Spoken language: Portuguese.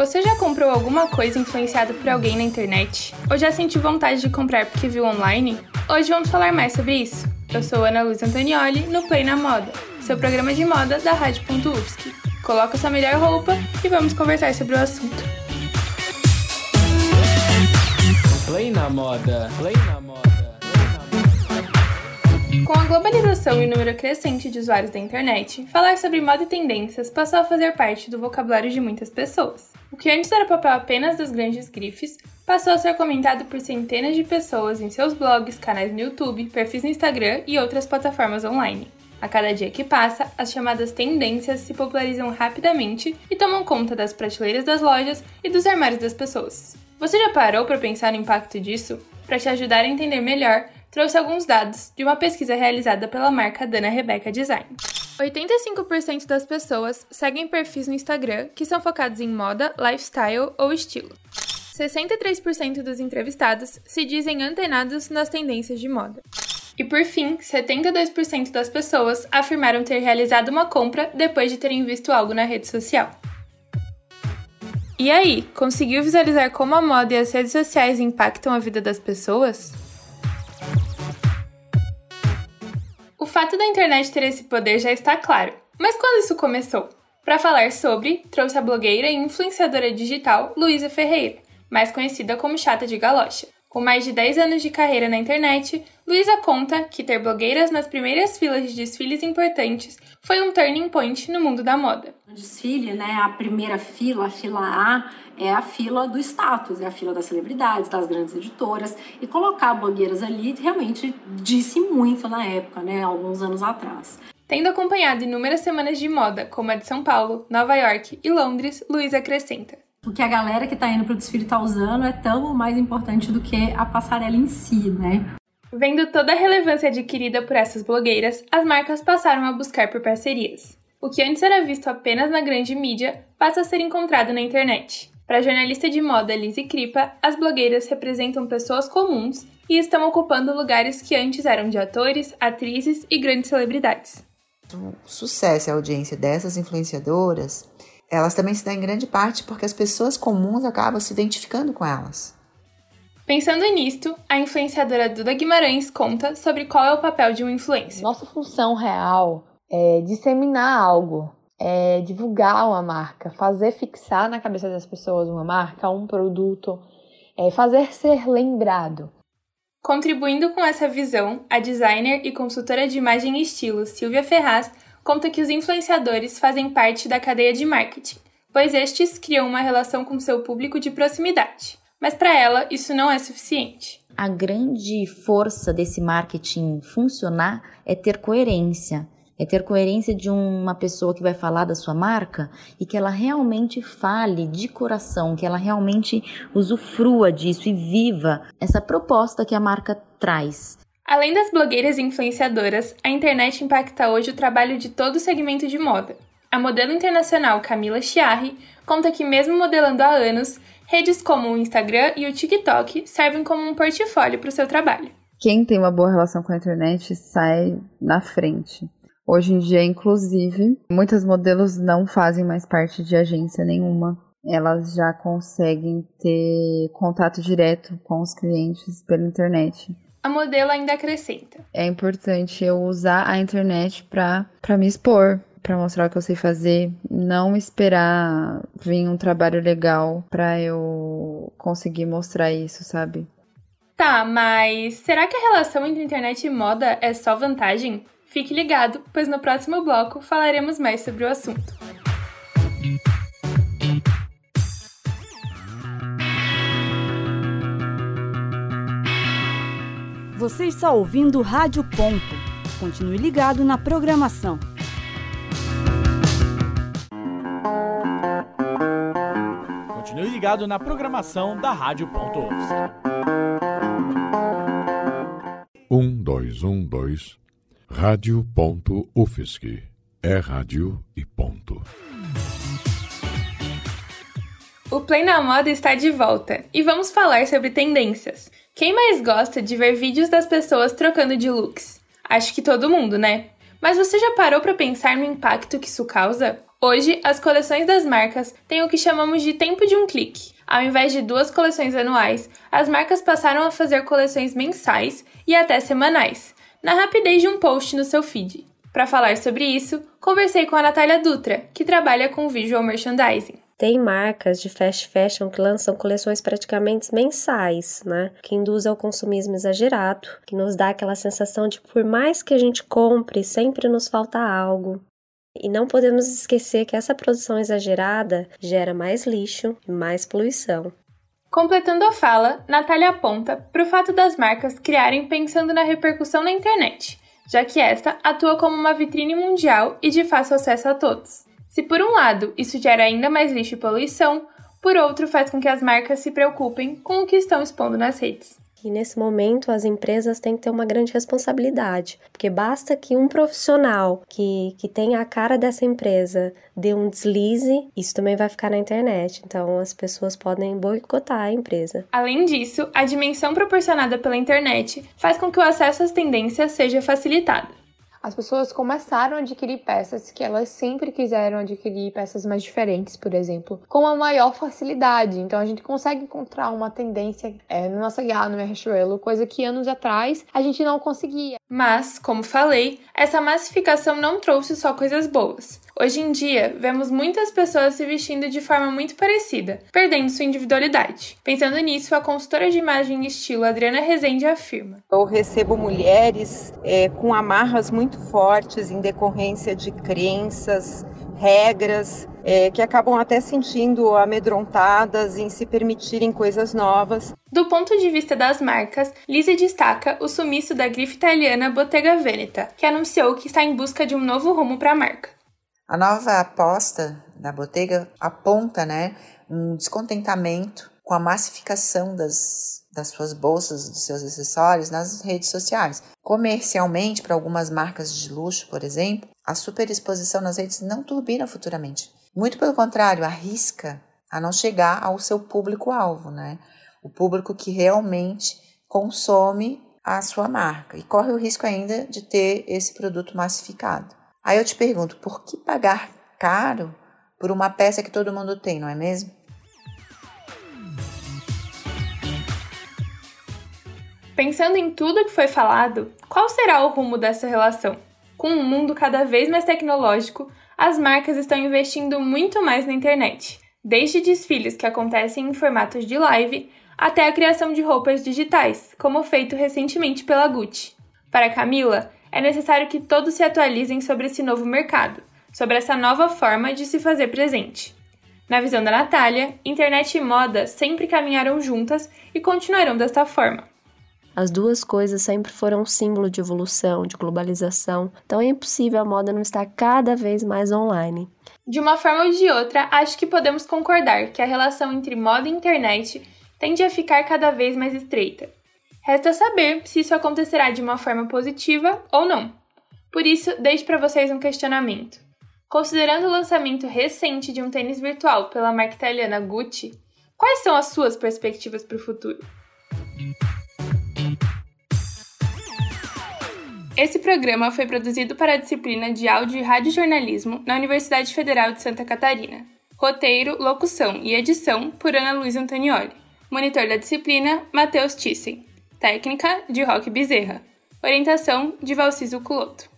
Você já comprou alguma coisa influenciada por alguém na internet? Ou já sentiu vontade de comprar porque viu online? Hoje vamos falar mais sobre isso. Eu sou Ana Luz Antonioli, no Play na Moda, seu programa de moda da Rádio.UFSC. Coloca sua melhor roupa e vamos conversar sobre o assunto. Play na Moda, Play na Moda. Com a globalização e o número crescente de usuários da internet, falar sobre moda e tendências passou a fazer parte do vocabulário de muitas pessoas. O que antes era papel apenas das grandes grifes, passou a ser comentado por centenas de pessoas em seus blogs, canais no YouTube, perfis no Instagram e outras plataformas online. A cada dia que passa, as chamadas tendências se popularizam rapidamente e tomam conta das prateleiras das lojas e dos armários das pessoas. Você já parou para pensar no impacto disso? Para te ajudar a entender melhor, trouxe alguns dados de uma pesquisa realizada pela marca Dana Rebecca Design. 85% das pessoas seguem perfis no Instagram que são focados em moda, lifestyle ou estilo. 63% dos entrevistados se dizem antenados nas tendências de moda. E por fim, 72% das pessoas afirmaram ter realizado uma compra depois de terem visto algo na rede social. E aí, conseguiu visualizar como a moda e as redes sociais impactam a vida das pessoas? O fato da internet ter esse poder já está claro. Mas quando isso começou? Para falar sobre, trouxe a blogueira e influenciadora digital Luísa Ferreira, mais conhecida como Chata de Galocha. Com mais de 10 anos de carreira na internet, Luísa conta que ter blogueiras nas primeiras filas de desfiles importantes foi um turning point no mundo da moda. No desfile, né, a primeira fila, a fila A, é a fila do status, é a fila das celebridades, das grandes editoras, e colocar blogueiras ali realmente disse muito na época, né, alguns anos atrás. Tendo acompanhado inúmeras semanas de moda, como a de São Paulo, Nova York e Londres, Luísa acrescenta. O que a galera que está indo para o desfile está usando é tão mais importante do que a passarela em si, né? Vendo toda a relevância adquirida por essas blogueiras, as marcas passaram a buscar por parcerias. O que antes era visto apenas na grande mídia passa a ser encontrado na internet. Para a jornalista de moda Lizzie Kripa, as blogueiras representam pessoas comuns e estão ocupando lugares que antes eram de atores, atrizes e grandes celebridades. O sucesso e a audiência dessas influenciadoras elas também se dão em grande parte porque as pessoas comuns acabam se identificando com elas. Pensando nisto, a influenciadora Duda Guimarães conta sobre qual é o papel de um influencer. Nossa função real é disseminar algo, é divulgar uma marca, fazer fixar na cabeça das pessoas uma marca, um produto, é fazer ser lembrado. Contribuindo com essa visão, a designer e consultora de imagem e estilo Silvia Ferraz conta que os influenciadores fazem parte da cadeia de marketing, pois estes criam uma relação com seu público de proximidade. Mas para ela, isso não é suficiente. A grande força desse marketing funcionar é ter coerência. É ter coerência de uma pessoa que vai falar da sua marca e que ela realmente fale de coração, que ela realmente usufrua disso e viva essa proposta que a marca traz. Além das blogueiras e influenciadoras, a internet impacta hoje o trabalho de todo o segmento de moda. A modelo internacional Camila Chiarri conta que, mesmo modelando há anos, redes como o Instagram e o TikTok servem como um portfólio para o seu trabalho. Quem tem uma boa relação com a internet sai na frente. Hoje em dia, inclusive, muitas modelos não fazem mais parte de agência nenhuma. Elas já conseguem ter contato direto com os clientes pela internet a modelo ainda acrescenta. É importante eu usar a internet para me expor, para mostrar o que eu sei fazer, não esperar vir um trabalho legal para eu conseguir mostrar isso, sabe? Tá, mas será que a relação entre internet e moda é só vantagem? Fique ligado, pois no próximo bloco falaremos mais sobre o assunto. Você está ouvindo Rádio Ponto. Continue ligado na programação. Continue ligado na programação da Rádio Ponto Um, dois, um, dois. Rádio Ponto UFSC. É rádio e ponto. O Play na Moda está de volta e vamos falar sobre tendências. Quem mais gosta de ver vídeos das pessoas trocando de looks? Acho que todo mundo, né? Mas você já parou para pensar no impacto que isso causa? Hoje, as coleções das marcas têm o que chamamos de tempo de um clique. Ao invés de duas coleções anuais, as marcas passaram a fazer coleções mensais e até semanais, na rapidez de um post no seu feed. Para falar sobre isso, conversei com a Natália Dutra, que trabalha com visual merchandising. Tem marcas de fast fashion que lançam coleções praticamente mensais, né? Que induz ao consumismo exagerado, que nos dá aquela sensação de por mais que a gente compre, sempre nos falta algo. E não podemos esquecer que essa produção exagerada gera mais lixo e mais poluição. Completando a fala, Natália aponta para o fato das marcas criarem pensando na repercussão na internet, já que esta atua como uma vitrine mundial e de fácil acesso a todos. Se por um lado isso gera ainda mais lixo e poluição, por outro faz com que as marcas se preocupem com o que estão expondo nas redes. E nesse momento as empresas têm que ter uma grande responsabilidade, porque basta que um profissional que, que tenha a cara dessa empresa dê um deslize, isso também vai ficar na internet. Então as pessoas podem boicotar a empresa. Além disso, a dimensão proporcionada pela internet faz com que o acesso às tendências seja facilitado as pessoas começaram a adquirir peças que elas sempre quiseram adquirir, peças mais diferentes, por exemplo, com a maior facilidade. Então a gente consegue encontrar uma tendência é, no nossa guia, no Riachuelo, coisa que anos atrás a gente não conseguia. Mas, como falei, essa massificação não trouxe só coisas boas. Hoje em dia, vemos muitas pessoas se vestindo de forma muito parecida, perdendo sua individualidade. Pensando nisso, a consultora de imagem e estilo Adriana Rezende afirma: Eu recebo mulheres é, com amarras muito fortes em decorrência de crenças, regras, é, que acabam até sentindo amedrontadas em se permitirem coisas novas. Do ponto de vista das marcas, Lise destaca o sumiço da grife italiana Bottega Veneta, que anunciou que está em busca de um novo rumo para a marca. A nova aposta da Bottega aponta né, um descontentamento com a massificação das, das suas bolsas, dos seus acessórios nas redes sociais. Comercialmente, para algumas marcas de luxo, por exemplo, a superexposição nas redes não turbina futuramente. Muito pelo contrário, arrisca a não chegar ao seu público-alvo, né? O público que realmente consome a sua marca e corre o risco ainda de ter esse produto massificado. Aí eu te pergunto, por que pagar caro por uma peça que todo mundo tem, não é mesmo? Pensando em tudo que foi falado, qual será o rumo dessa relação? Com um mundo cada vez mais tecnológico, as marcas estão investindo muito mais na internet, desde desfiles que acontecem em formatos de live até a criação de roupas digitais, como feito recentemente pela Gucci. Para Camila, é necessário que todos se atualizem sobre esse novo mercado, sobre essa nova forma de se fazer presente. Na visão da Natália, internet e moda sempre caminharam juntas e continuarão desta forma. As duas coisas sempre foram um símbolo de evolução, de globalização, então é impossível a moda não estar cada vez mais online. De uma forma ou de outra, acho que podemos concordar que a relação entre moda e internet tende a ficar cada vez mais estreita. Resta saber se isso acontecerá de uma forma positiva ou não. Por isso, deixo para vocês um questionamento. Considerando o lançamento recente de um tênis virtual pela marca italiana Gucci, quais são as suas perspectivas para o futuro? Esse programa foi produzido para a disciplina de Áudio e Radiojornalismo na Universidade Federal de Santa Catarina. Roteiro, locução e edição por Ana Luísa Antonioli. Monitor da disciplina, Matheus Thyssen. Técnica de Roque Bezerra. Orientação de Valciso Culoto.